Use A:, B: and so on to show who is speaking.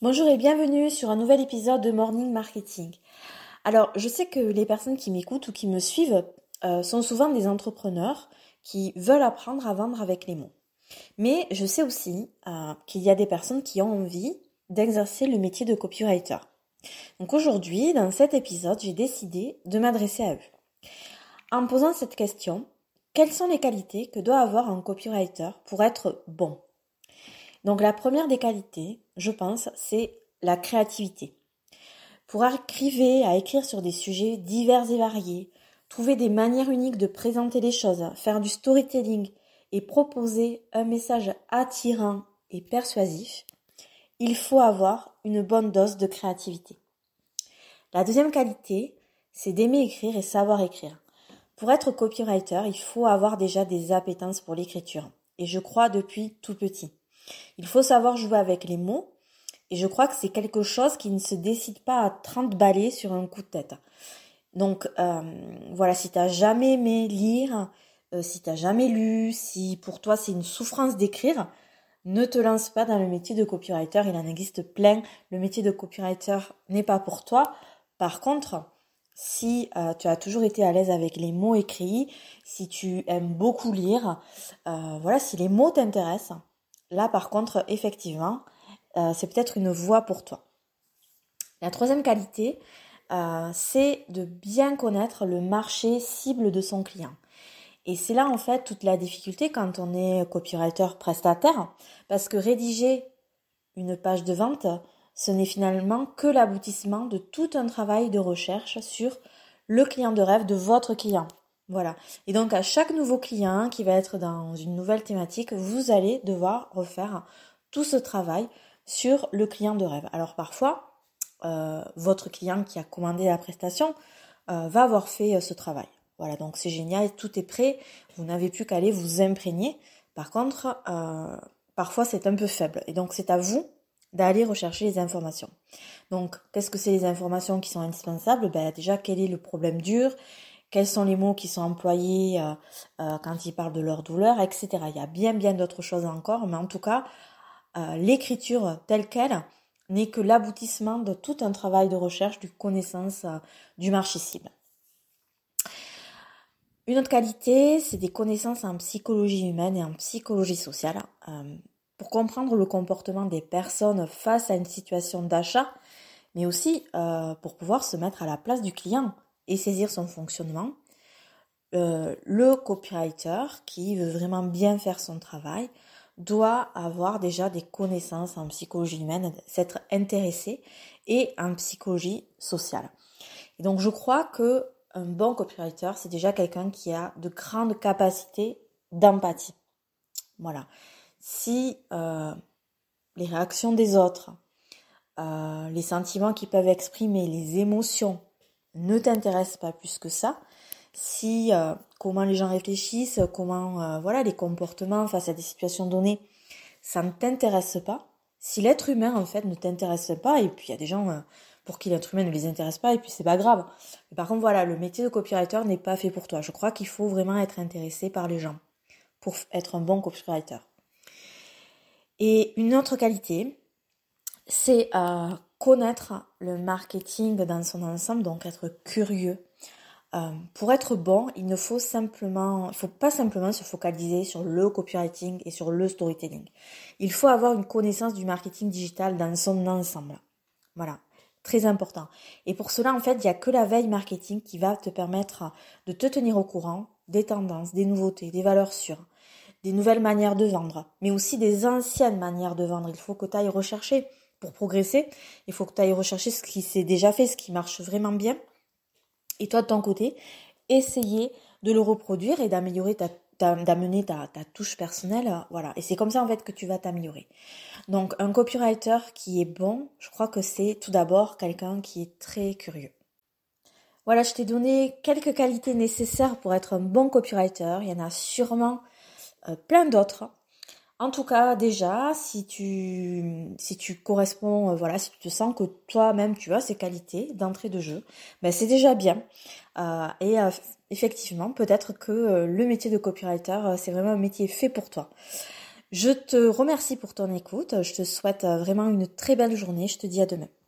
A: Bonjour et bienvenue sur un nouvel épisode de Morning Marketing. Alors, je sais que les personnes qui m'écoutent ou qui me suivent euh, sont souvent des entrepreneurs qui veulent apprendre à vendre avec les mots. Mais je sais aussi euh, qu'il y a des personnes qui ont envie d'exercer le métier de copywriter. Donc aujourd'hui, dans cet épisode, j'ai décidé de m'adresser à eux. En posant cette question, quelles sont les qualités que doit avoir un copywriter pour être bon? Donc la première des qualités, je pense, c'est la créativité. Pour arriver à écrire sur des sujets divers et variés, trouver des manières uniques de présenter les choses, faire du storytelling et proposer un message attirant et persuasif, il faut avoir une bonne dose de créativité. La deuxième qualité, c'est d'aimer écrire et savoir écrire. Pour être copywriter, il faut avoir déjà des appétences pour l'écriture. Et je crois depuis tout petit. Il faut savoir jouer avec les mots. Et je crois que c'est quelque chose qui ne se décide pas à 30 balais sur un coup de tête. Donc euh, voilà, si t'as jamais aimé lire, euh, si t'as jamais lu, si pour toi c'est une souffrance d'écrire, ne te lance pas dans le métier de copywriter, il en existe plein. Le métier de copywriter n'est pas pour toi. Par contre, si euh, tu as toujours été à l'aise avec les mots écrits, si tu aimes beaucoup lire, voilà, si les mots t'intéressent, Là, par contre, effectivement, euh, c'est peut-être une voie pour toi. La troisième qualité, euh, c'est de bien connaître le marché cible de son client. Et c'est là, en fait, toute la difficulté quand on est copywriter prestataire, parce que rédiger une page de vente, ce n'est finalement que l'aboutissement de tout un travail de recherche sur le client de rêve de votre client. Voilà. Et donc à chaque nouveau client qui va être dans une nouvelle thématique, vous allez devoir refaire tout ce travail sur le client de rêve. Alors parfois, euh, votre client qui a commandé la prestation euh, va avoir fait euh, ce travail. Voilà, donc c'est génial, tout est prêt, vous n'avez plus qu'à aller vous imprégner. Par contre, parfois c'est un peu faible. Et donc c'est à vous d'aller rechercher les informations. Donc, qu'est-ce que c'est les informations qui sont indispensables? Ben, Déjà, quel est le problème dur? Quels sont les mots qui sont employés euh, euh, quand ils parlent de leur douleur, etc. Il y a bien bien d'autres choses encore, mais en tout cas, euh, l'écriture telle qu'elle n'est que l'aboutissement de tout un travail de recherche, de connaissance du marché cible. Une autre qualité, c'est des connaissances en psychologie humaine et en psychologie sociale. pour comprendre le comportement des personnes face à une situation d'achat, mais aussi pour pouvoir se mettre à la place du client et saisir son fonctionnement. Euh, le copywriter qui veut vraiment bien faire son travail doit avoir déjà des connaissances en psychologie humaine, s'être intéressé et en psychologie sociale. Donc je crois que un bon copywriter, c'est déjà quelqu'un qui a de grandes capacités d'empathie. Voilà. Si euh, les réactions des autres, euh, les sentiments qu'ils peuvent exprimer, les émotions ne t'intéresse pas plus que ça, si euh, comment les gens réfléchissent, comment euh, voilà les comportements face à des situations données, ça ne t'intéresse pas. Si l'être humain en fait ne t'intéresse pas, et puis il y a des gens euh, pour qui l'être humain ne les intéresse pas, et puis c'est pas grave. Mais par contre voilà, le métier de copywriter n'est pas fait pour toi. Je crois qu'il faut vraiment être intéressé par les gens pour être un bon copywriter. Et une autre qualité, c'est connaître le marketing dans son ensemble, donc être curieux. Euh, pour être bon, il ne faut simplement, il faut pas simplement se focaliser sur le copywriting et sur le storytelling. Il faut avoir une connaissance du marketing digital dans son ensemble. Voilà, très important. Et pour cela, en fait, il n'y a que la veille marketing qui va te permettre de te tenir au courant des tendances, des nouveautés, des valeurs sûres, des nouvelles manières de vendre, mais aussi des anciennes manières de vendre. Il faut que tu ailles rechercher pour progresser, il faut que tu ailles rechercher ce qui s'est déjà fait, ce qui marche vraiment bien. Et toi, de ton côté, essayer de le reproduire et d'améliorer ta d'amener ta, touche personnelle, voilà. Et c'est comme ça en fait que tu vas t'améliorer. Donc un copywriter qui est bon, je crois que c'est tout d'abord quelqu'un qui est très curieux. Voilà, je t'ai donné quelques qualités nécessaires pour être un bon copywriter. Il y en a sûrement euh, plein d'autres. En tout cas, déjà, si tu, si tu corresponds, euh, voilà, si tu te sens que toi-même tu as ces qualités d'entrée de jeu, ben c'est déjà bien. Euh, et euh, effectivement, peut-être que le métier de copywriter, c'est vraiment un métier fait pour toi. Je te remercie pour ton écoute. Je te souhaite vraiment une très belle journée. Je te dis à demain.